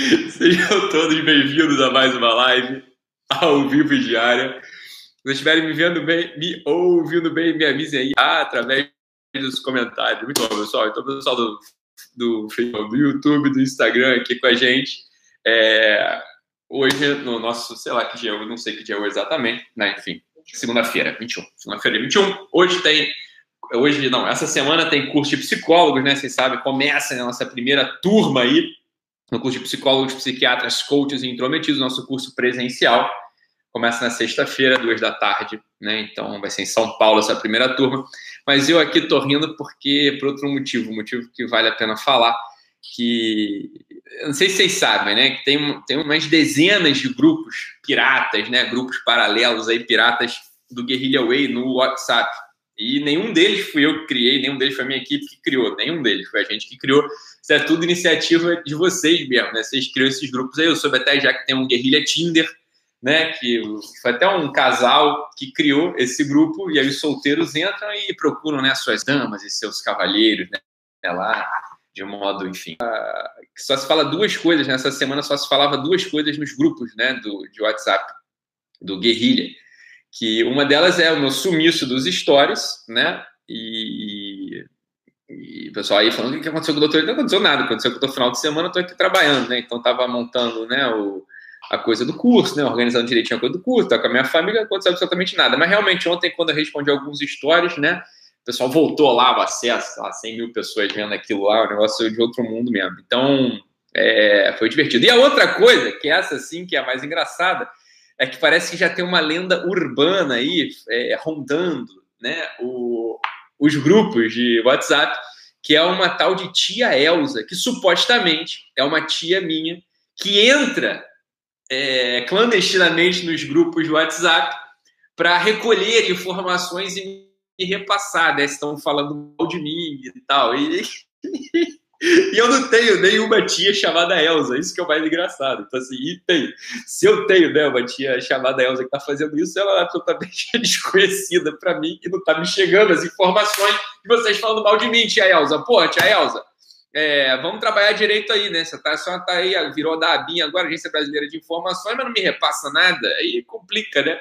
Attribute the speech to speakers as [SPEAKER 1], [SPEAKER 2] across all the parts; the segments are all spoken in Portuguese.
[SPEAKER 1] Sejam todos bem-vindos a mais uma live ao vivo e diária. Se estiverem me vendo bem, me ouvindo bem, me avisem aí ah, através dos comentários. Muito bom, pessoal. Então, pessoal do, do, do YouTube, do Instagram aqui com a gente. É, hoje, no nosso, sei lá que dia, eu não sei que dia é exatamente, né? Enfim, segunda-feira, 21. Segunda-feira, 21. Hoje tem hoje não, essa semana tem curso de psicólogos, né? Vocês sabem, começa a nossa primeira turma aí no curso de psicólogos, psiquiatras, coaches e intrometidos, nosso curso presencial. Começa na sexta-feira, duas da tarde, né? Então vai ser em São Paulo essa primeira turma. Mas eu aqui tô rindo porque, por outro motivo, motivo que vale a pena falar, que não sei se vocês sabem, né? Que tem, tem umas dezenas de grupos piratas, né? Grupos paralelos aí, piratas do Guerrilla Way no WhatsApp. E nenhum deles fui eu que criei, nenhum deles foi a minha equipe que criou, nenhum deles foi a gente que criou. Isso é tudo iniciativa de vocês mesmo, né? Vocês criam esses grupos aí. Eu soube até já que tem um Guerrilha Tinder, né? Que foi até um casal que criou esse grupo, e aí os solteiros entram e procuram né, suas damas e seus cavalheiros, né? Lá, de um modo, enfim. Só se fala duas coisas nessa semana, só se falava duas coisas nos grupos, né? Do, de WhatsApp, do Guerrilha que uma delas é o meu sumiço dos stories, né? E, e o pessoal aí falando o que aconteceu com o doutor, não aconteceu nada, aconteceu que no final de semana eu tô aqui trabalhando, né? Então tava montando, né, o, a coisa do curso, né, organizando direitinho a coisa do curso, tá com a minha família, não aconteceu absolutamente nada. Mas realmente ontem, quando eu respondi alguns stories, né, o pessoal voltou lá o acesso, lá 100 mil pessoas vendo aquilo lá, o negócio de outro mundo mesmo. Então, é, foi divertido. E a outra coisa, que é essa sim, que é a mais engraçada, é que parece que já tem uma lenda urbana aí é, rondando né, o, os grupos de WhatsApp, que é uma tal de tia Elsa, que supostamente é uma tia minha, que entra é, clandestinamente nos grupos de WhatsApp para recolher informações e me repassar, né? Estão falando mal de mim e tal. E, e eu não tenho nenhuma tia chamada Elsa, isso que é o mais engraçado. Então, assim, e tem. Se eu tenho né, uma tia chamada Elsa que está fazendo isso, ela é absolutamente desconhecida para mim e não está me chegando as informações de vocês falando mal de mim, tia Elsa. Pô, tia Elsa, é, vamos trabalhar direito aí, né? Você tá, só tá aí, virou da ABIN agora, Agência Brasileira de Informações, mas não me repassa nada, aí complica, né?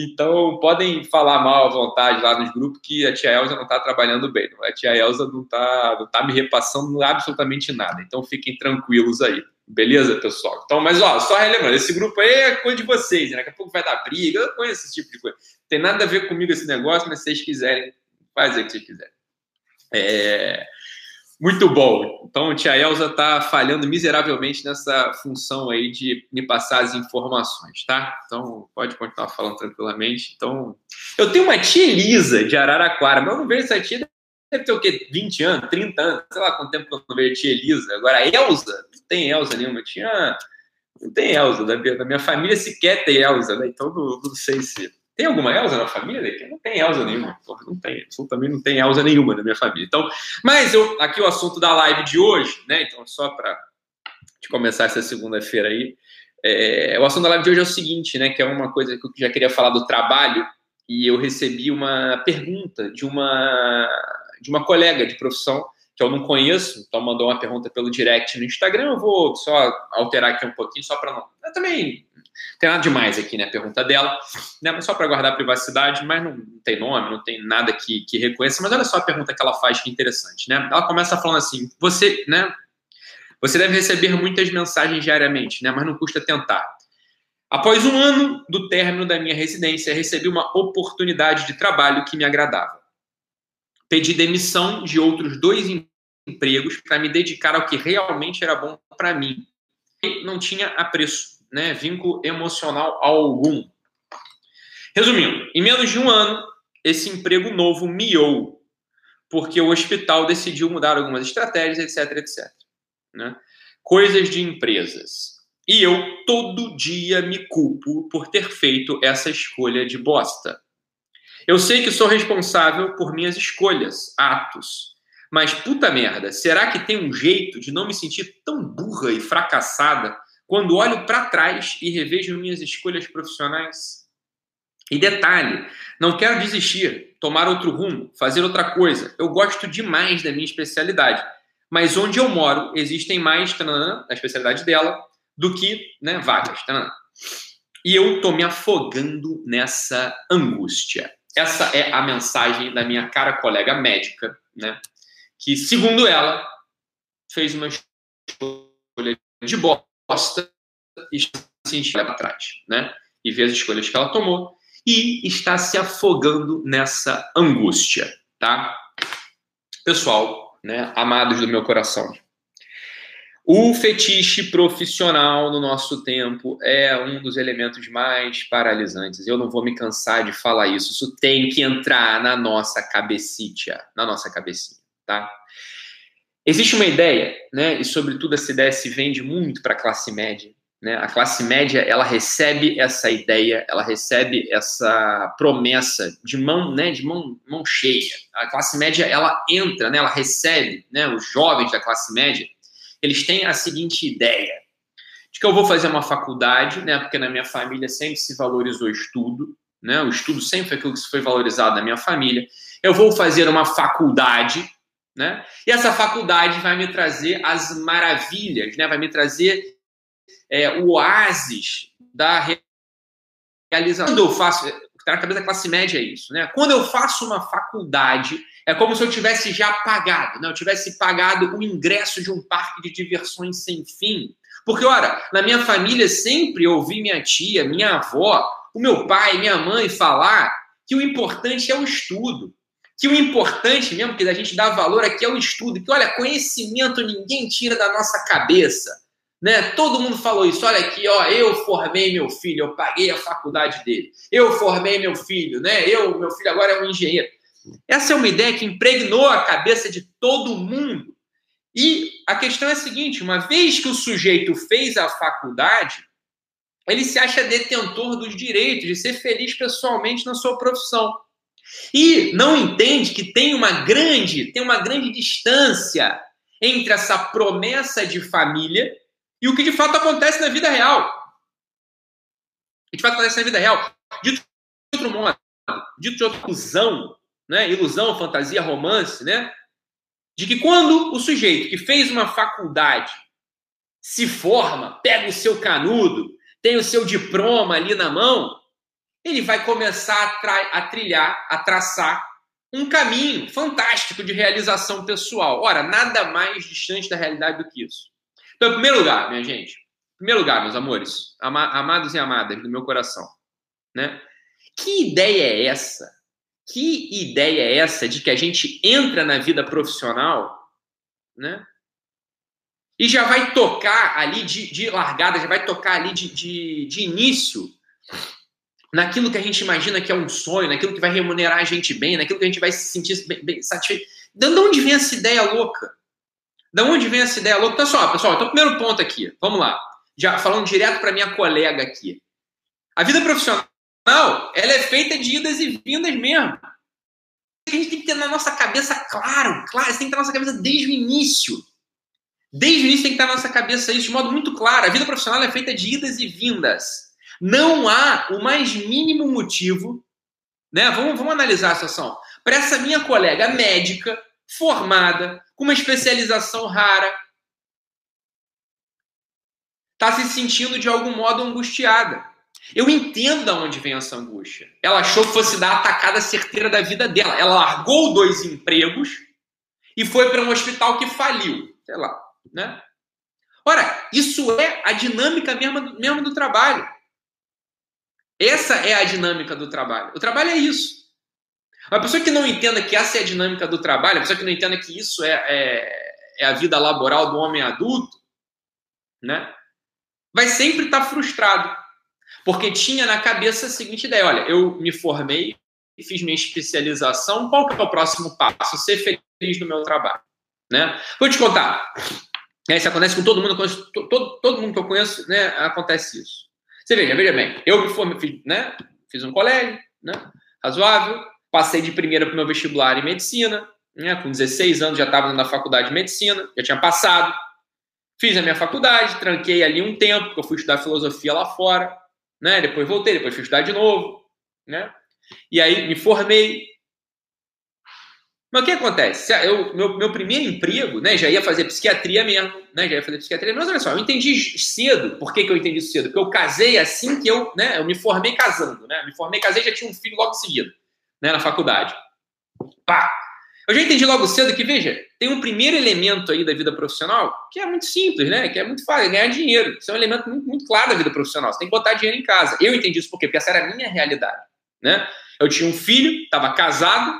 [SPEAKER 1] Então, podem falar mal à vontade lá nos grupos que a tia Elza não está trabalhando bem. A tia Elza não está não tá me repassando absolutamente nada. Então, fiquem tranquilos aí. Beleza, pessoal? Então, mas ó, só relembrando, esse grupo aí é coisa de vocês, né? Daqui a pouco vai dar briga, eu conheço esse tipo de coisa. Tem nada a ver comigo esse negócio, mas se vocês quiserem, faz aí o que vocês quiserem. É... Muito bom. Então, tia Elza está falhando miseravelmente nessa função aí de me passar as informações, tá? Então, pode continuar falando tranquilamente. Então, eu tenho uma tia Elisa de Araraquara, mas eu não vejo essa tia, deve ter o quê? 20 anos, 30 anos, sei lá quanto tempo eu não vejo a tia Elisa. Agora, a Elza, não tem Elza nenhuma. Tinha. Não tem Elza, da minha família sequer tem Elza, né? Então, não, não sei se tem alguma Elsa na família? Não tem Elsa nenhuma. Não tem, absolutamente não tem Elsa nenhuma na minha família. Então, mas eu, aqui o assunto da live de hoje, né? Então, só para começar essa segunda-feira aí, é, o assunto da live de hoje é o seguinte, né? Que é uma coisa que eu já queria falar do trabalho e eu recebi uma pergunta de uma de uma colega de profissão que eu não conheço, então mandou uma pergunta pelo direct no Instagram. Eu vou só alterar aqui um pouquinho, só para não. Eu também tem nada demais aqui, né? A pergunta dela, né? Mas só para guardar a privacidade, mas não, tem nome, não tem nada que, que reconheça. Mas olha só a pergunta que ela faz, que é interessante, né? Ela começa falando assim: você, né? Você deve receber muitas mensagens diariamente, né? Mas não custa tentar. Após um ano do término da minha residência, recebi uma oportunidade de trabalho que me agradava. Pedi demissão de outros dois empregos para me dedicar ao que realmente era bom para mim. E não tinha apreço né, vínculo emocional algum. Resumindo, em menos de um ano, esse emprego novo miou, porque o hospital decidiu mudar algumas estratégias, etc, etc. Né? Coisas de empresas. E eu todo dia me culpo por ter feito essa escolha de bosta. Eu sei que sou responsável por minhas escolhas, atos. Mas puta merda, será que tem um jeito de não me sentir tão burra e fracassada quando olho para trás e revejo minhas escolhas profissionais. E detalhe, não quero desistir, tomar outro rumo, fazer outra coisa. Eu gosto demais da minha especialidade, mas onde eu moro existem mais, tanana, a especialidade dela, do que né, vagas. Tanana. E eu estou me afogando nessa angústia. Essa é a mensagem da minha cara colega médica, né? Que, segundo ela, fez uma escolha de bosta está se para trás, né? E vê as escolhas que ela tomou e está se afogando nessa angústia, tá? Pessoal, né, amados do meu coração, o fetiche profissional no nosso tempo é um dos elementos mais paralisantes. Eu não vou me cansar de falar isso. Isso tem que entrar na nossa cabecinha, na nossa cabecinha, tá? Existe uma ideia, né? E sobretudo essa ideia se vende muito para a classe média. Né? A classe média ela recebe essa ideia, ela recebe essa promessa de mão, né, de mão, mão cheia. A classe média ela entra, né, ela recebe, né, os jovens da classe média eles têm a seguinte ideia: de que eu vou fazer uma faculdade, né? Porque na minha família sempre se valorizou estudo, né? O estudo sempre foi aquilo que foi valorizado na minha família. Eu vou fazer uma faculdade, né? E essa faculdade vai me trazer as maravilhas, né? Vai me trazer é, o oásis da realização. Quando eu faço, está na cabeça da classe média é isso, né? Quando eu faço uma faculdade, é como se eu tivesse já pagado, né? Eu tivesse pagado o ingresso de um parque de diversões sem fim. Porque, ora, na minha família sempre ouvi minha tia, minha avó, o meu pai, minha mãe falar que o importante é o estudo. Que o importante mesmo, que a gente dá valor aqui é o estudo. Que, olha, conhecimento ninguém tira da nossa cabeça. Né? Todo mundo falou isso. Olha aqui, ó, eu formei meu filho, eu paguei a faculdade dele. Eu formei meu filho, né? Eu, meu filho agora é um engenheiro. Essa é uma ideia que impregnou a cabeça de todo mundo. E a questão é a seguinte: uma vez que o sujeito fez a faculdade, ele se acha detentor dos direitos de ser feliz pessoalmente na sua profissão. E não entende que tem uma grande, tem uma grande distância entre essa promessa de família e o que de fato acontece na vida real. O que de fato acontece na vida real. Dito de outro modo, dito de outra fusão, né, ilusão, fantasia, romance, né? De que quando o sujeito que fez uma faculdade se forma, pega o seu canudo, tem o seu diploma ali na mão, ele vai começar a, a trilhar, a traçar um caminho fantástico de realização pessoal. Ora, nada mais distante da realidade do que isso. Então, em primeiro lugar, minha gente, em primeiro lugar, meus amores, ama amados e amadas do meu coração, né? Que ideia é essa que ideia é essa de que a gente entra na vida profissional, né? E já vai tocar ali de, de largada, já vai tocar ali de, de, de início naquilo que a gente imagina que é um sonho, naquilo que vai remunerar a gente bem, naquilo que a gente vai se sentir bem, bem satisfeito. De onde vem essa ideia louca? De onde vem essa ideia louca? Então, só, pessoal, então, primeiro ponto aqui, vamos lá. Já falando direto para minha colega aqui. A vida profissional ela é feita de idas e vindas mesmo. A gente tem que ter na nossa cabeça claro, claro, isso tem que estar na nossa cabeça desde o início. Desde o início tem que estar na nossa cabeça isso de modo muito claro. A vida profissional é feita de idas e vindas. Não há o mais mínimo motivo, né? Vamos, vamos analisar a situação. Para essa minha colega médica, formada, com uma especialização rara, está se sentindo de algum modo angustiada. Eu entendo de onde vem essa angústia. Ela achou que fosse dar a atacada certeira da vida dela. Ela largou dois empregos e foi para um hospital que faliu. Sei lá, né? Ora, isso é a dinâmica mesmo, mesmo do trabalho. Essa é a dinâmica do trabalho. O trabalho é isso. Uma pessoa que não entenda que essa é a dinâmica do trabalho, a pessoa que não entenda que isso é, é, é a vida laboral do homem adulto, né? Vai sempre estar frustrado. Porque tinha na cabeça a seguinte ideia: olha, eu me formei, fiz minha especialização, qual que é o próximo passo? Ser feliz no meu trabalho. Né? Vou te contar. É, isso acontece com todo mundo, todo, todo mundo que eu conheço, né, acontece isso. Você veja, veja bem, eu me formei, né, fiz um colégio, né, razoável, passei de primeira para o meu vestibular em medicina, né, com 16 anos já estava na faculdade de medicina, já tinha passado, fiz a minha faculdade, tranquei ali um tempo, porque eu fui estudar filosofia lá fora, né? Depois voltei, depois fui estudar de novo, né? E aí me formei. Mas o que acontece? Eu, meu, meu primeiro emprego, né, já ia fazer psiquiatria mesmo, né, já ia fazer psiquiatria. Mas olha só, eu entendi cedo. Por que, que eu entendi cedo? Porque eu casei assim que eu, né, eu me formei casando, né? Me formei, casei já tinha um filho logo em seguida, né, na faculdade. Pá! Eu já entendi logo cedo que, veja, tem um primeiro elemento aí da vida profissional que é muito simples, né? Que é muito fácil, é ganhar dinheiro. Isso é um elemento muito, muito claro da vida profissional. Você tem que botar dinheiro em casa. Eu entendi isso por quê? Porque essa era a minha realidade, né? Eu tinha um filho, estava casado,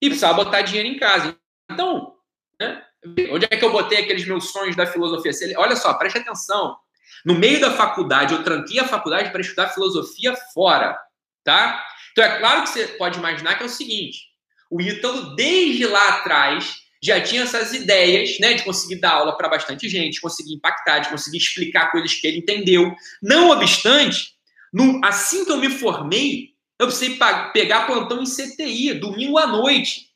[SPEAKER 1] e precisava botar dinheiro em casa. Então, né, onde é que eu botei aqueles meus sonhos da filosofia? Olha só, preste atenção. No meio da faculdade, eu tranquei a faculdade para estudar filosofia fora, tá? Então é claro que você pode imaginar que é o seguinte: o Ítalo, desde lá atrás, já tinha essas ideias, né, de conseguir dar aula para bastante gente, conseguir impactar, de conseguir explicar coisas que ele entendeu. Não obstante, no, assim que eu me formei, eu precisei pegar plantão em CTI, domingo à noite.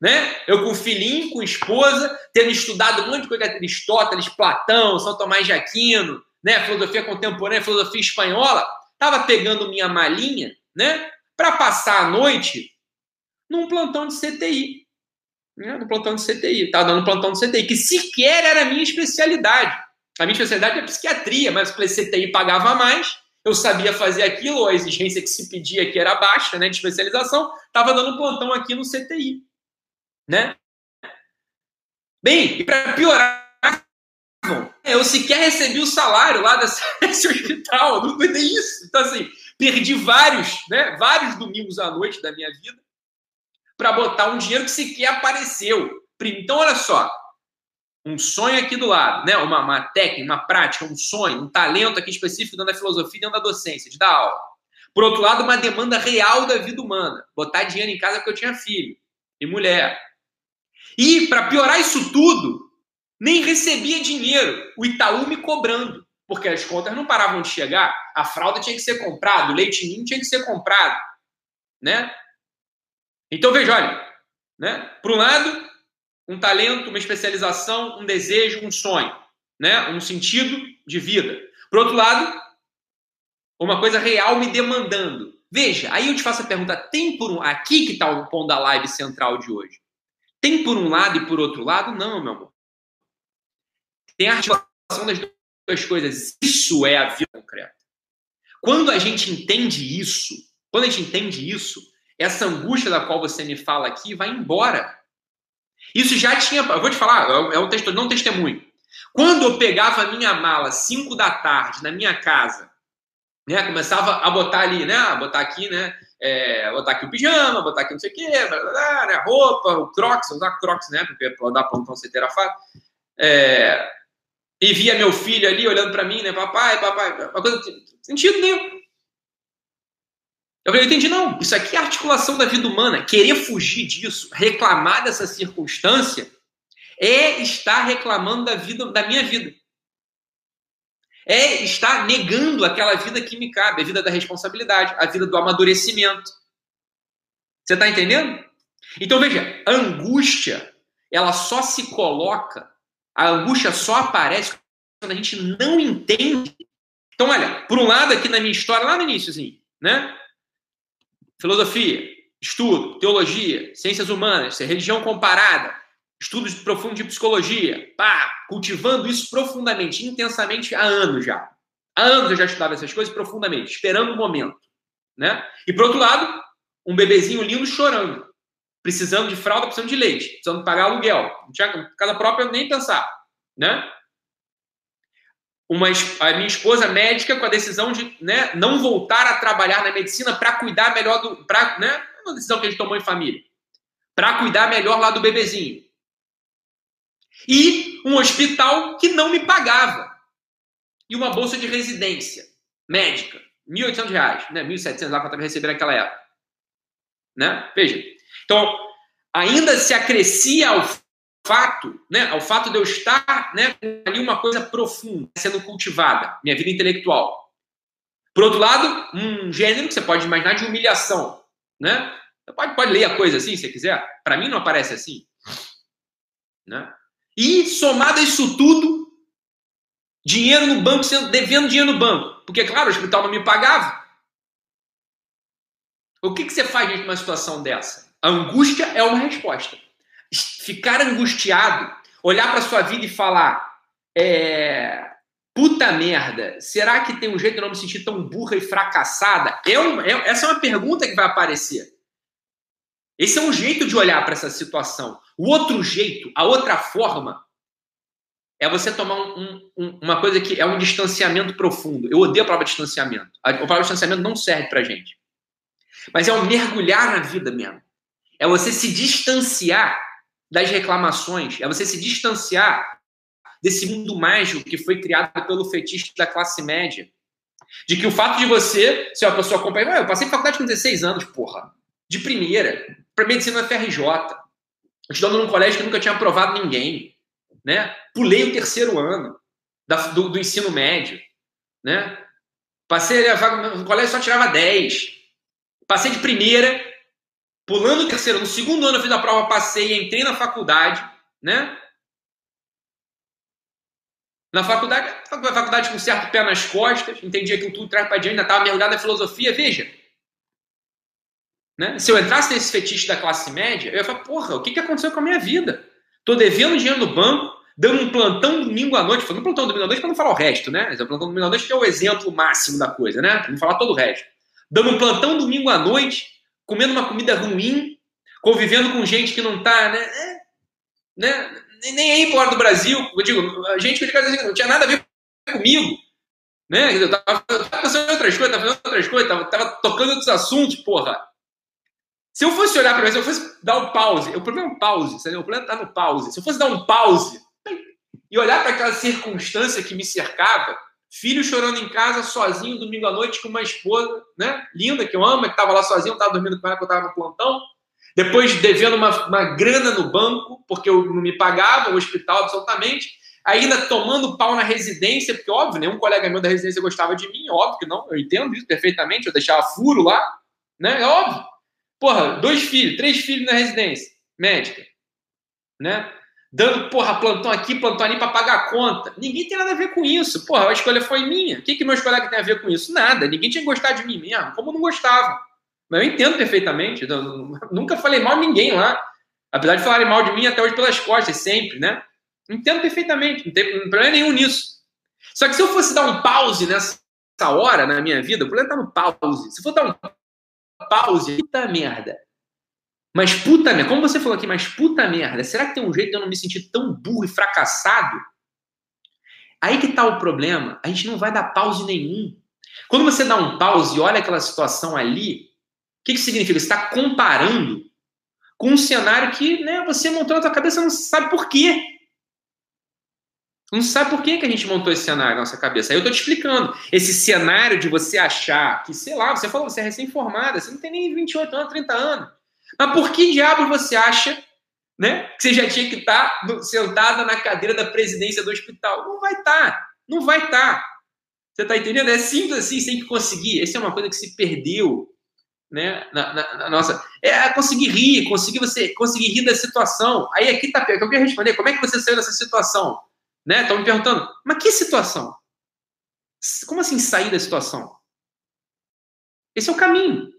[SPEAKER 1] Né? Eu com filhinho, com esposa, tendo estudado um monte de coisa de Aristóteles, Platão, São Tomás de Aquino, né? filosofia contemporânea, filosofia espanhola, estava pegando minha malinha né? para passar a noite num plantão de CTI. Né? No plantão de CTI. Estava dando plantão de CTI, que sequer era a minha especialidade. A minha especialidade é psiquiatria, mas o CTI pagava mais eu sabia fazer aquilo, a exigência que se pedia aqui era baixa, né, de especialização, estava dando plantão aqui no CTI, né? Bem, e para piorar, eu sequer recebi o salário lá desse, hospital, não nem isso. Então, assim, perdi vários, né, vários domingos à noite da minha vida para botar um dinheiro que sequer apareceu. Então, olha só, um sonho aqui do lado, né? Uma, uma técnica, uma prática, um sonho, um talento aqui específico dentro da filosofia, dentro da docência, de dar aula. Por outro lado, uma demanda real da vida humana, botar dinheiro em casa porque eu tinha filho e mulher. E para piorar isso tudo, nem recebia dinheiro, o Itaú me cobrando, porque as contas não paravam de chegar, a fralda tinha que ser comprada, o leite ninho tinha que ser comprado, né? Então veja, olha, né? Por um lado, um talento, uma especialização, um desejo, um sonho, né? Um sentido de vida. Por outro lado, uma coisa real me demandando. Veja, aí eu te faço a pergunta: tem por um. Aqui que está o ponto da live central de hoje. Tem por um lado e por outro lado? Não, meu amor. Tem a articulação das duas coisas. Isso é a vida concreta. Quando a gente entende isso, quando a gente entende isso, essa angústia da qual você me fala aqui vai embora. Isso já tinha. Eu vou te falar, é um texto, não testemunho. Quando eu pegava a minha mala 5 da tarde na minha casa, né, começava a botar ali, né, a botar aqui, né, é, botar aqui o pijama, botar aqui não sei o quê, blá, blá, blá, né, roupa, o crocs, usar crocs, né, porque para dar plantão você terá fato. É, e via meu filho ali olhando para mim, né, papai, papai, uma coisa sentido nenhum. Eu falei, eu entendi, não. Isso aqui é articulação da vida humana. Querer fugir disso, reclamar dessa circunstância, é estar reclamando da vida, da minha vida. É estar negando aquela vida que me cabe, a vida da responsabilidade, a vida do amadurecimento. Você está entendendo? Então veja, a angústia, ela só se coloca, a angústia só aparece quando a gente não entende. Então, olha, por um lado, aqui na minha história, lá no início, assim, né? Filosofia, estudo, teologia, ciências humanas, religião comparada, estudos profundos de psicologia, pá, cultivando isso profundamente, intensamente há anos já. Há anos eu já estudava essas coisas profundamente, esperando o momento, né? E por outro lado, um bebezinho lindo chorando, precisando de fralda, precisando de leite, precisando pagar aluguel, não tinha casa própria nem pensar, né? Uma, a minha esposa médica com a decisão de né, não voltar a trabalhar na medicina para cuidar melhor do. Pra, né, uma decisão que a gente tomou em família. Para cuidar melhor lá do bebezinho. E um hospital que não me pagava. E uma bolsa de residência médica. R$ 1.800, né? 1.700 lá estava recebendo naquela época. Né? Veja. Então, ainda se acrescia ao fato, né, ao fato de eu estar né, ali uma coisa profunda sendo cultivada, minha vida intelectual. Por outro lado, um gênero que você pode imaginar de humilhação. Né? Você pode, pode ler a coisa assim, se quiser. Para mim não aparece assim. Né? E somado a isso tudo, dinheiro no banco, sendo, devendo dinheiro no banco. Porque, claro, o hospital não me pagava. O que, que você faz de uma situação dessa? A angústia é uma resposta. Ficar angustiado, olhar para sua vida e falar: é, puta merda, será que tem um jeito de não me sentir tão burra e fracassada? Um, é, essa é uma pergunta que vai aparecer. Esse é um jeito de olhar para essa situação. O outro jeito, a outra forma, é você tomar um, um, uma coisa que é um distanciamento profundo. Eu odeio a palavra distanciamento. A, a palavra distanciamento não serve pra gente. Mas é o mergulhar na vida mesmo. É você se distanciar das reclamações, é você se distanciar desse mundo mágico que foi criado pelo fetiche da classe média. De que o fato de você ser uma pessoa acompanhada. Eu passei faculdade com 16 anos, porra. De primeira. Para medicina na FRJ. Estudando num colégio que nunca tinha aprovado ninguém. Né? Pulei o terceiro ano da, do, do, ensino médio. Né? Passei no colégio só tirava 10. Passei de primeira, pulando o terceiro. No segundo ano eu fiz a prova, passei, entrei na faculdade, né? Na faculdade, faculdade com certo pé nas costas, entendi aquilo tudo, traz para diante, ainda estava mergulhado na filosofia. Veja, né? se eu entrasse nesse fetiche da classe média, eu ia falar, porra, o que, que aconteceu com a minha vida? Estou devendo dinheiro no banco, dando um plantão domingo à noite, falando um plantão domingo à noite para não falar o resto, né? O plantão domingo à noite que é o exemplo máximo da coisa, né? Para não falar todo o resto. Dando um plantão domingo à noite, comendo uma comida ruim, convivendo com gente que não está, né? É, né? Nem aí fora do Brasil, eu digo, a gente que não tinha nada a ver comigo, né? Eu tava, tava outras coisas, tava fazendo outras coisas, tava, tava tocando outros assuntos, porra. Se eu fosse olhar para mim, se eu fosse dar um pause, o problema é um pause, sabe? o problema tá no pause. Se eu fosse dar um pause e olhar para aquela circunstância que me cercava, filho chorando em casa, sozinho, domingo à noite, com uma esposa, né? Linda, que eu amo, que estava lá sozinho, estava dormindo com ela, que eu estava no plantão. Depois devendo uma, uma grana no banco, porque eu não me pagava, o hospital absolutamente. Ainda tomando pau na residência, porque, óbvio, nenhum colega meu da residência gostava de mim, óbvio que não, eu entendo isso perfeitamente, eu deixava furo lá, né? É óbvio. Porra, dois filhos, três filhos na residência médica, né? Dando, porra, plantão aqui, plantão ali para pagar a conta. Ninguém tem nada a ver com isso. Porra, a escolha foi minha. O que, que meus colegas têm a ver com isso? Nada. Ninguém tinha que gostar de mim mesmo, como não gostava. Mas eu entendo perfeitamente. Eu nunca falei mal de ninguém lá. Apesar de falarem mal de mim até hoje pelas costas, sempre, né? Entendo perfeitamente. Não tem problema nenhum nisso. Só que se eu fosse dar um pause nessa hora na minha vida, o problema tá no pause. Se for dar um pause, puta merda. Mas puta merda, como você falou aqui, mas puta merda, será que tem um jeito de eu não me sentir tão burro e fracassado? Aí que tá o problema, a gente não vai dar pause nenhum. Quando você dá um pause e olha aquela situação ali, o que, que significa? Você está comparando com um cenário que né, você montou na sua cabeça não sabe por quê. Não sabe por que, que a gente montou esse cenário na nossa cabeça. Aí eu tô te explicando. Esse cenário de você achar que, sei lá, você falou, você é recém-formada, você não tem nem 28 anos, 30 anos. Mas por que diabo você acha né, que você já tinha que estar tá sentada na cadeira da presidência do hospital? Não vai estar. Tá, não vai estar. Tá. Você está entendendo? É simples assim, sem que conseguir. Essa é uma coisa que se perdeu né, na, na, na nossa. É conseguir rir, conseguir você conseguir rir da situação. Aí aqui tá eu queria responder, como é que você saiu dessa situação? Né? Estão me perguntando, mas que situação? Como assim sair da situação? Esse é o caminho.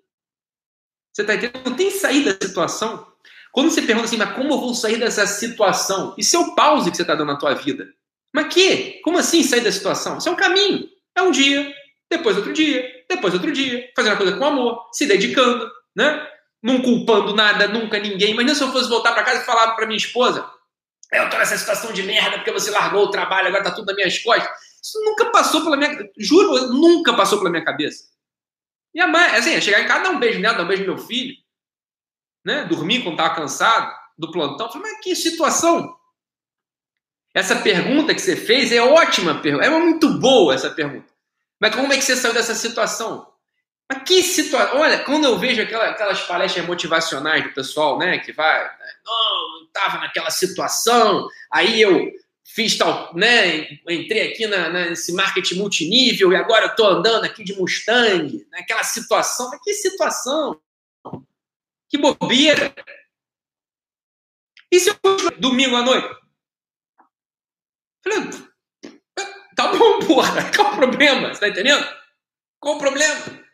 [SPEAKER 1] Você está entendendo? Não tem saída da situação. Quando você pergunta assim, mas como eu vou sair dessa situação? Isso é o pause que você está dando na tua vida. Mas que? Como assim sair da situação? Isso é um caminho. É um dia, depois outro dia, depois outro dia, fazendo a coisa com amor, se dedicando, né? Não culpando nada, nunca ninguém. Mas não se eu fosse voltar para casa e falar para minha esposa, eu tô nessa situação de merda porque você largou o trabalho, agora tá tudo nas minhas costas. Isso nunca passou pela minha, juro, nunca passou pela minha cabeça. E a mãe, assim, chegar em casa, dar um beijo nela, dar um beijo no meu filho, né? Dormir quando estava cansado do plantão. falei, mas que situação? Essa pergunta que você fez é ótima pergunta, é muito boa essa pergunta. Mas como é que você saiu dessa situação? Mas que situação? Olha, quando eu vejo aquela, aquelas palestras motivacionais do pessoal, né, que vai, né, não, estava naquela situação, aí eu fiz tal, né? Entrei aqui na, na, nesse marketing multinível e agora eu tô andando aqui de Mustang, naquela situação. Mas que situação? Que bobeira! E se eu domingo à noite? Falei, tá bom, porra, qual o problema? Você tá entendendo? Qual o problema?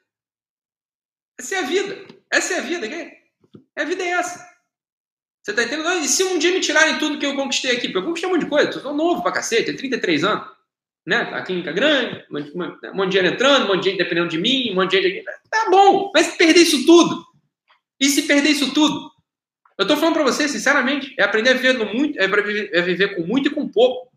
[SPEAKER 1] Essa é a vida. Essa é a vida. É a vida é essa. Você tá entendendo? E se um dia me tirarem tudo que eu conquistei aqui? Porque eu conquistei um monte de coisa. Eu sou novo pra cacete, tenho 33 anos. Né? A clínica grande, um monte de dinheiro entrando, um monte de gente dependendo de mim, um monte de gente. Tá bom, mas se perder isso tudo? E se perder isso tudo? Eu tô falando para você, sinceramente, é aprender a viver no muito, é, viver, é viver com muito e com pouco.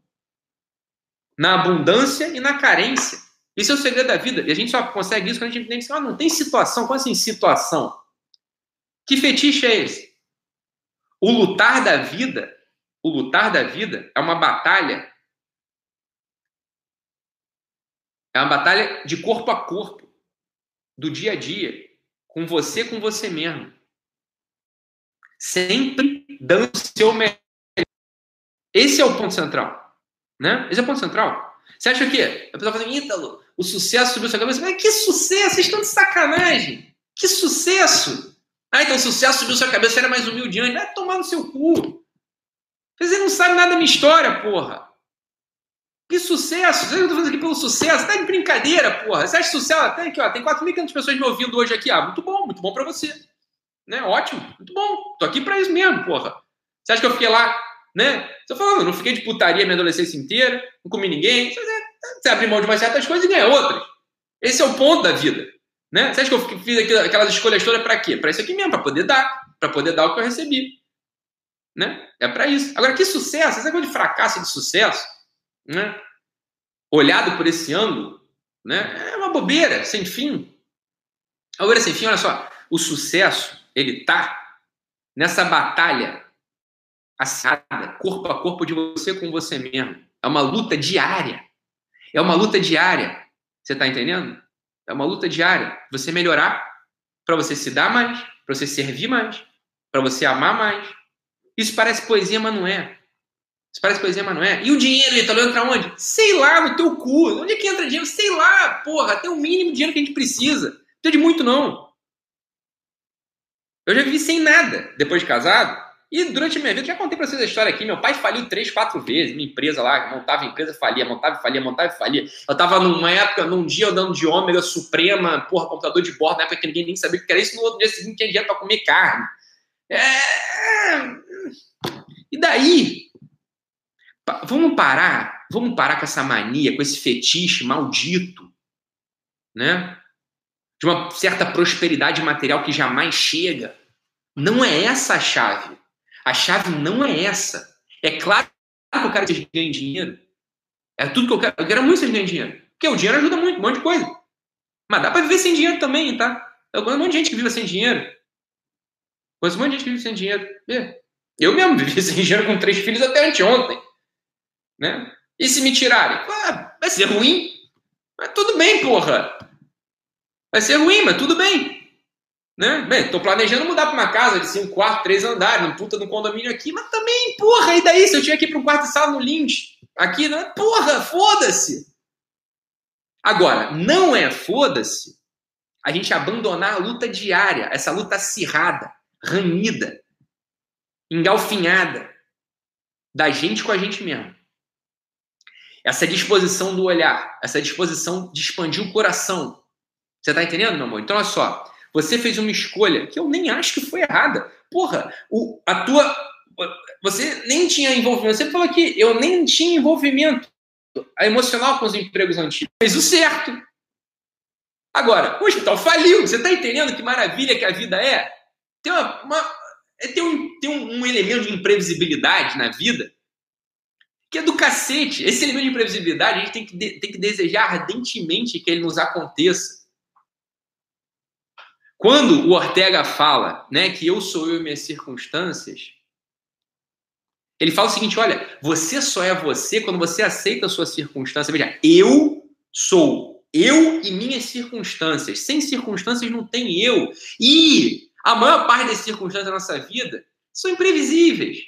[SPEAKER 1] Na abundância e na carência. Isso é o segredo da vida. E a gente só consegue isso quando a gente entende que ah, não tem situação. Como assim situação? Que fetiche é esse? O lutar da vida, o lutar da vida é uma batalha. É uma batalha de corpo a corpo, do dia a dia, com você, com você mesmo. Sempre dando o seu melhor. Esse é o ponto central. Né? Esse é o ponto central. Você acha que a pessoa fala assim, Ítalo, o sucesso subiu sua cabeça? Mas que sucesso? Vocês estão de sacanagem. Que sucesso! Ah, então sucesso subiu sua cabeça, era mais humilde antes. Vai tomar no seu cu. Você não sabe nada da minha história, porra. Que sucesso! Você não tá fazendo aqui pelo sucesso? Tá de brincadeira, porra. Você acha sucesso? Tem aqui, ó. Tem 4.500 pessoas me ouvindo hoje aqui. Ah, muito bom, muito bom pra você. Né? Ótimo, muito bom. Tô aqui pra isso mesmo, porra. Você acha que eu fiquei lá, né? Tô falando, não fiquei de putaria minha adolescência inteira, não comi ninguém. Você abre mão de umas certas coisas e ganha outras. Esse é o ponto da vida. Né? Você acha que eu fiz aquelas escolhas todas para quê? Para isso aqui mesmo, para poder dar. Para poder dar o que eu recebi. Né? É para isso. Agora, que sucesso? Essa coisa de fracasso de sucesso, né? olhado por esse ângulo, né? é uma bobeira, sem fim. A bobeira sem fim, olha só. O sucesso, ele tá nessa batalha assada, corpo a corpo de você com você mesmo. É uma luta diária. É uma luta diária. Você está entendendo? É uma luta diária. Você melhorar para você se dar mais, para você servir mais, para você amar mais. Isso parece poesia, mas não é. Isso parece poesia, mas não é. E o dinheiro, Italo, entra onde? Sei lá, no teu cu. Onde é que entra dinheiro? Sei lá, porra. Até o mínimo de dinheiro que a gente precisa. Não precisa de muito, não. Eu já vivi sem nada depois de casado. E durante a minha vida, já contei para vocês a história aqui. Meu pai faliu três, quatro vezes. Minha empresa lá, montava empresa, falia, montava, falia, montava, falia. Eu tava numa época, num dia andando de ômega suprema, porra, computador de bordo, na época que ninguém nem sabia o que era isso. No outro dia seguinte tinha dinheiro para comer carne. É... E daí? Vamos parar? Vamos parar com essa mania, com esse fetiche maldito, né? De uma certa prosperidade material que jamais chega. Não é essa a chave. A chave não é essa. É claro que eu quero que vocês ganhem dinheiro. É tudo que eu quero. Eu quero muito que vocês ganhem dinheiro. Porque o dinheiro ajuda muito, um monte de coisa. Mas dá pra viver sem dinheiro também, tá? Eu conheço um monte de gente que vive sem dinheiro. Conheço um monte de gente que vive sem dinheiro. Eu mesmo vivi sem dinheiro com três filhos até anteontem. Né? E se me tirarem? Vai ser ruim. Mas tudo bem, porra. Vai ser ruim, mas tudo bem. Né? Bem, tô planejando mudar para uma casa de cinco quartos, três andares, um puta no condomínio aqui, mas também, porra, e daí se eu tinha que ir para um quarto de sala no Lins? Aqui, né? Porra, foda-se! Agora, não é foda-se a gente abandonar a luta diária, essa luta acirrada, ranhida, engalfinhada da gente com a gente mesmo. Essa disposição do olhar, essa disposição de expandir o coração. Você tá entendendo, meu amor? Então, olha só. Você fez uma escolha que eu nem acho que foi errada. Porra, o, a tua. Você nem tinha envolvimento. Você falou que eu nem tinha envolvimento emocional com os empregos antigos. Fez o certo. Agora, o hospital faliu. Você está entendendo que maravilha que a vida é? Tem, uma, uma é, tem, um, tem um, um elemento de imprevisibilidade na vida que é do cacete. Esse elemento de imprevisibilidade a gente tem que, de, tem que desejar ardentemente que ele nos aconteça. Quando o Ortega fala né, que eu sou eu e minhas circunstâncias, ele fala o seguinte: olha, você só é você quando você aceita a sua circunstância. Veja, eu sou eu e minhas circunstâncias. Sem circunstâncias não tem eu. E a maior parte das circunstâncias da nossa vida são imprevisíveis.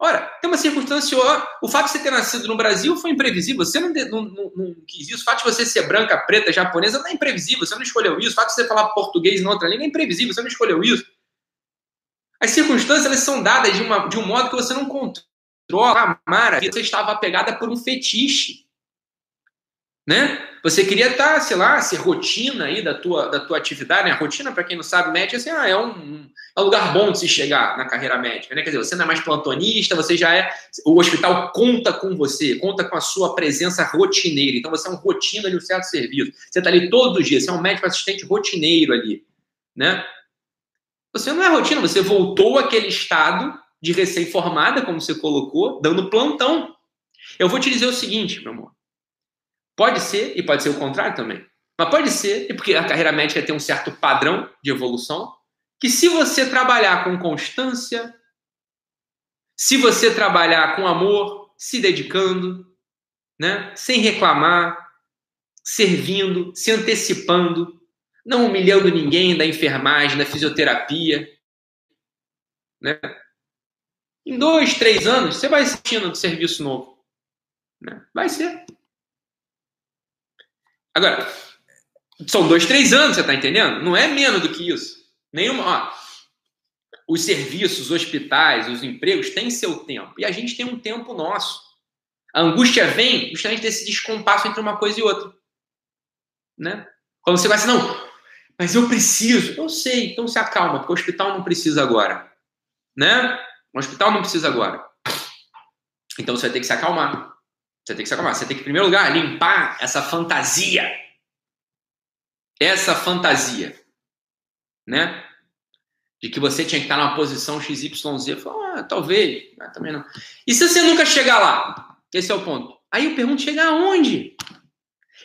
[SPEAKER 1] Ora, tem uma circunstância, o fato de você ter nascido no Brasil foi imprevisível, você não, não, não, não, quis isso, o fato de você ser branca, preta, japonesa não é imprevisível, você não escolheu isso, o fato de você falar português em outra língua é imprevisível, você não escolheu isso. As circunstâncias elas são dadas de, uma, de um modo que você não controla. A Mara, você estava apegada por um fetiche. Né? Você queria estar, tá, sei lá, ser rotina aí da tua, da tua atividade, né? A rotina, para quem não sabe, médica assim, ah, é, um, é um lugar bom de se chegar na carreira médica, né? Quer dizer, você não é mais plantonista, você já é. O hospital conta com você, conta com a sua presença rotineira. Então você é um rotina de um certo serviço. Você está ali todos os dias, você é um médico assistente rotineiro ali, né? Você não é rotina, você voltou àquele estado de recém-formada, como você colocou, dando plantão. Eu vou te dizer o seguinte, meu amor. Pode ser, e pode ser o contrário também. Mas pode ser, e porque a carreira médica tem um certo padrão de evolução, que se você trabalhar com constância, se você trabalhar com amor, se dedicando, né, sem reclamar, servindo, se antecipando, não humilhando ninguém da enfermagem, da fisioterapia, né? Em dois, três anos, você vai assistindo de serviço novo. Né? Vai ser. Agora, são dois, três anos, você está entendendo? Não é menos do que isso. Nenhuma. Ó, os serviços, os hospitais, os empregos têm seu tempo. E a gente tem um tempo nosso. A angústia vem justamente desse descompasso entre uma coisa e outra. Né? Quando você vai assim, não, mas eu preciso. Eu sei, então se acalma, porque o hospital não precisa agora. Né? O hospital não precisa agora. Então você vai ter que se acalmar. Você tem que se acalmar. Você tem que, em primeiro lugar, limpar essa fantasia. Essa fantasia. Né? De que você tinha que estar numa posição XYZ. Fala, ah, talvez. Mas também não. E se você nunca chegar lá? Esse é o ponto. Aí eu pergunto: chegar aonde?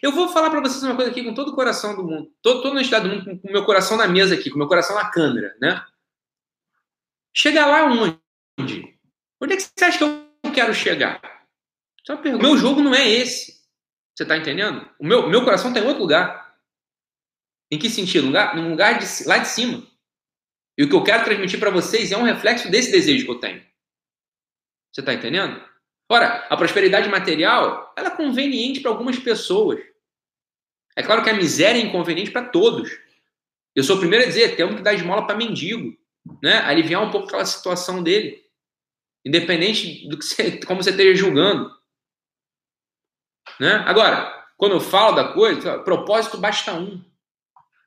[SPEAKER 1] Eu vou falar para vocês uma coisa aqui com todo o coração do mundo. Todo, todo o estado do mundo, com o meu coração na mesa aqui, com o meu coração na câmera, né? Chegar lá? Onde? Onde é que você acha que eu quero chegar? Só O meu jogo não é esse. Você está entendendo? O meu, meu coração está em outro lugar. Em que sentido? Lugar, num lugar de, lá de cima. E o que eu quero transmitir para vocês é um reflexo desse desejo que eu tenho. Você está entendendo? Ora, a prosperidade material ela é conveniente para algumas pessoas. É claro que a miséria é inconveniente para todos. Eu sou o primeiro a dizer, temos que dar esmola para mendigo, né? Aliviar um pouco aquela situação dele. Independente do que você, como você esteja julgando. Né? Agora, quando eu falo da coisa, propósito basta um.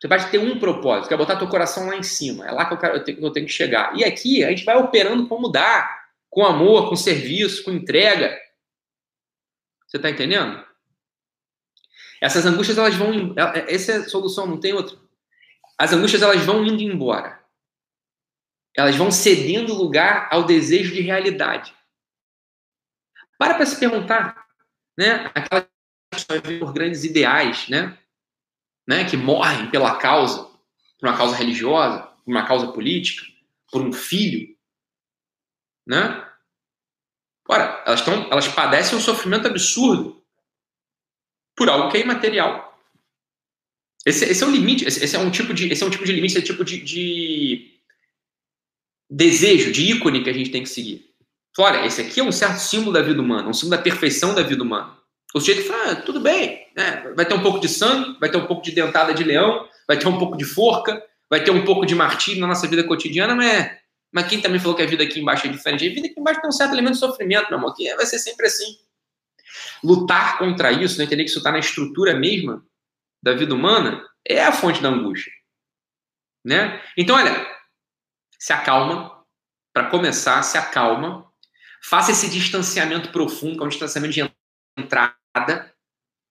[SPEAKER 1] Você basta ter um propósito, que é botar teu coração lá em cima. É lá que eu, quero, eu, tenho, eu tenho que chegar. E aqui a gente vai operando como dá, com amor, com serviço, com entrega. Você está entendendo? Essas angústias elas vão, essa é a solução, não tem outra. As angústias elas vão indo embora elas vão cedendo lugar ao desejo de realidade. Para para se perguntar, né? Aquelas pessoas por grandes ideais, né? né? Que morrem pela causa, por uma causa religiosa, por uma causa política, por um filho, né? Ora, elas, tão, elas padecem um sofrimento absurdo por algo que é imaterial. Esse, esse é um limite, esse, esse, é um tipo de, esse é um tipo de limite, esse é um tipo de, de desejo, de ícone que a gente tem que seguir. Olha, esse aqui é um certo símbolo da vida humana, um símbolo da perfeição da vida humana. O sujeito fala, ah, tudo bem, né? vai ter um pouco de sangue, vai ter um pouco de dentada de leão, vai ter um pouco de forca, vai ter um pouco de martírio na nossa vida cotidiana, mas, mas quem também falou que a vida aqui embaixo é diferente? A vida aqui embaixo tem um certo elemento de sofrimento, meu amor, que vai ser sempre assim. Lutar contra isso, né? entender que isso está na estrutura mesma da vida humana, é a fonte da angústia. Né? Então, olha, se acalma. Para começar, se acalma. Faça esse distanciamento profundo, que é um distanciamento de entrada.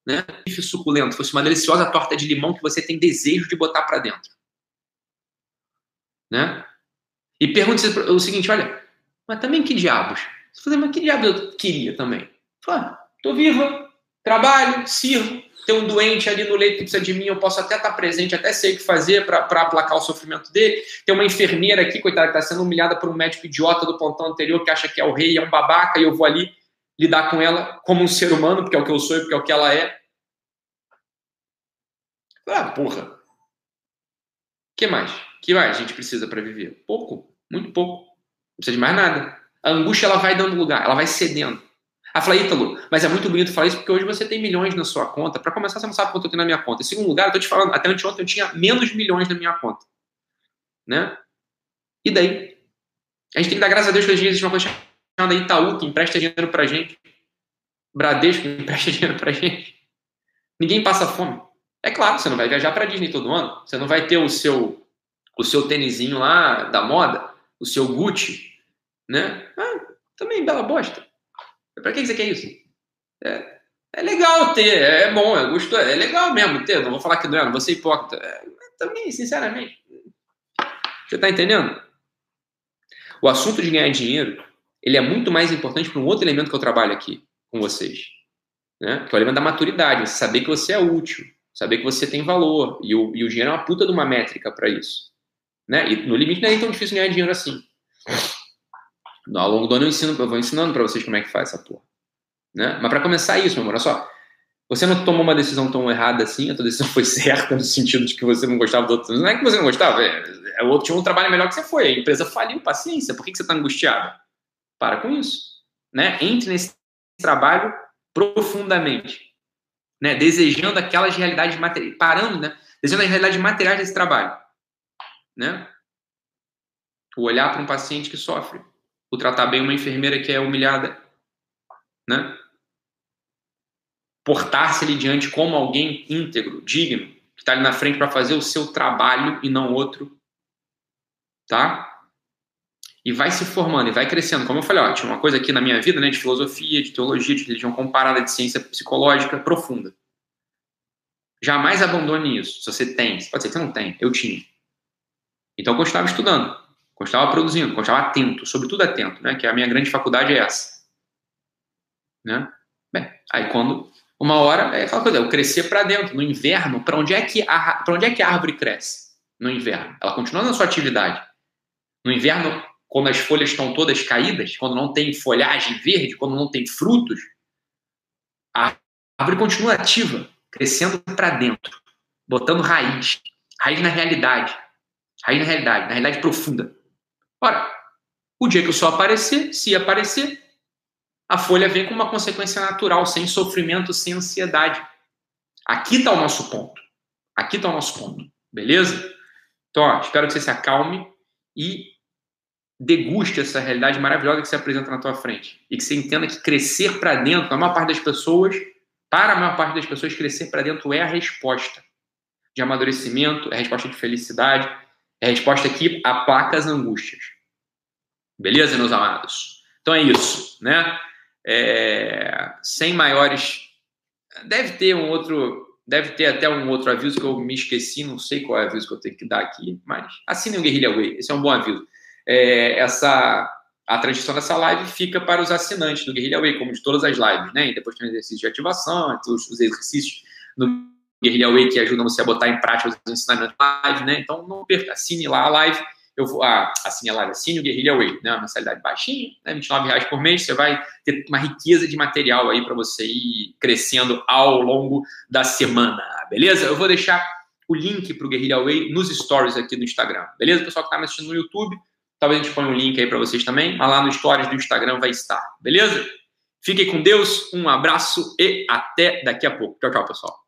[SPEAKER 1] Né? Bife suculento, fosse uma deliciosa torta de limão que você tem desejo de botar para dentro. Né? E pergunte o seguinte: olha, mas também que diabos? Você fala, mas que diabos eu queria também? Fala, tô viva, trabalho, sirvo, tem um doente ali no leito que precisa de mim, eu posso até estar presente, até sei o que fazer para aplacar o sofrimento dele. Tem uma enfermeira aqui, coitada, que está sendo humilhada por um médico idiota do pontão anterior que acha que é o rei, é um babaca, e eu vou ali lidar com ela como um ser humano, porque é o que eu sou e porque é o que ela é. Ah, porra. que mais? que mais a gente precisa para viver? Pouco, muito pouco. Não precisa de mais nada. A angústia ela vai dando lugar, ela vai cedendo. Ela fala, Ítalo, mas é muito bonito falar isso porque hoje você tem milhões na sua conta. Para começar, você não sabe quanto eu tenho na minha conta. Em segundo lugar, eu tô te falando, até anteontem eu tinha menos milhões na minha conta. Né? E daí? A gente tem que dar graças a Deus que hoje existe uma coisa chamada Itaú, que empresta dinheiro pra gente. Bradesco, empresta dinheiro pra gente. Ninguém passa fome. É claro, você não vai viajar para Disney todo ano. Você não vai ter o seu o seu tênisinho lá da moda, o seu Gucci, né? Ah, também bela bosta. Para que você quer isso? É, é legal ter, é bom, é gostoso, é legal mesmo ter. Não vou falar que não é, não vou ser hipócrita. É, também, sinceramente. Você está entendendo? O assunto de ganhar dinheiro, ele é muito mais importante para um outro elemento que eu trabalho aqui com vocês. Né? Que é o elemento da maturidade, saber que você é útil, saber que você tem valor. E o, e o dinheiro é uma puta de uma métrica para isso. Né? E no limite não é tão difícil ganhar dinheiro assim. Ao longo do ano eu, ensino, eu vou ensinando para vocês como é que faz essa porra. Né? Mas para começar isso, meu amor, olha só. Você não tomou uma decisão tão errada assim, a tua decisão foi certa no sentido de que você não gostava do outro. Não é que você não gostava, é, é, o outro tinha um trabalho melhor que você foi, a empresa faliu, paciência, por que, que você está angustiado? Para com isso. Né? Entre nesse trabalho profundamente. Né? Desejando aquelas realidades materiais, parando, né? desejando as realidades materiais desse trabalho. Né? O olhar para um paciente que sofre, tratar bem uma enfermeira que é humilhada, né? portar-se ali diante como alguém íntegro, digno, que está ali na frente para fazer o seu trabalho e não outro, tá? E vai se formando e vai crescendo. Como eu falei, ó, tinha uma coisa aqui na minha vida, né, de filosofia, de teologia, de religião comparada, de ciência psicológica profunda. Jamais abandone isso. Se você tem, pode ser que você não tem, eu tinha. Então eu continuava estudando, continuava produzindo, continuava atento, sobretudo atento, né? Que a minha grande faculdade é essa. Né? Bem, aí quando uma hora é aquela coisa, eu crescer para dentro. No inverno, para onde, é que a, onde é que a árvore cresce? No inverno. Ela continua na sua atividade. No inverno, quando as folhas estão todas caídas, quando não tem folhagem verde, quando não tem frutos, a árvore continua ativa, crescendo para dentro, botando raiz. Raiz na realidade. Raiz na realidade, na realidade profunda. Ora, o dia que o sol aparecer, se aparecer, a folha vem com uma consequência natural, sem sofrimento, sem ansiedade. Aqui está o nosso ponto. Aqui está o nosso ponto. Beleza? Então, ó, espero que você se acalme e deguste essa realidade maravilhosa que se apresenta na tua frente. E que você entenda que crescer para dentro, na maior parte das pessoas, para a maior parte das pessoas, crescer para dentro é a resposta de amadurecimento, é a resposta de felicidade, é a resposta que aplaca as angústias. Beleza, meus amados? Então é isso, né? é, sem maiores. Deve ter um outro. Deve ter até um outro aviso que eu me esqueci, não sei qual é o aviso que eu tenho que dar aqui, mas assinem o Guerrilha Way, esse é um bom aviso. É, essa, a transmissão dessa live fica para os assinantes do Guerrilha Way, como de todas as lives, né? E depois tem o exercício de ativação, os, os exercícios do Guerrilha Way que ajudam você a botar em prática os ensinamentos da live, né? Então não perca, assine lá a live eu vou, ah, assim, assine o Guerrilha Way, né? Uma mensalidade baixinha, né? 29 reais por mês, você vai ter uma riqueza de material aí para você ir crescendo ao longo da semana, beleza? Eu vou deixar o link para o Guerrilha Way nos stories aqui do Instagram, beleza? Pessoal que está me assistindo no YouTube, talvez a gente ponha um link aí para vocês também, mas lá no stories do Instagram vai estar, beleza? Fiquem com Deus, um abraço e até daqui a pouco. Tchau, tchau, pessoal.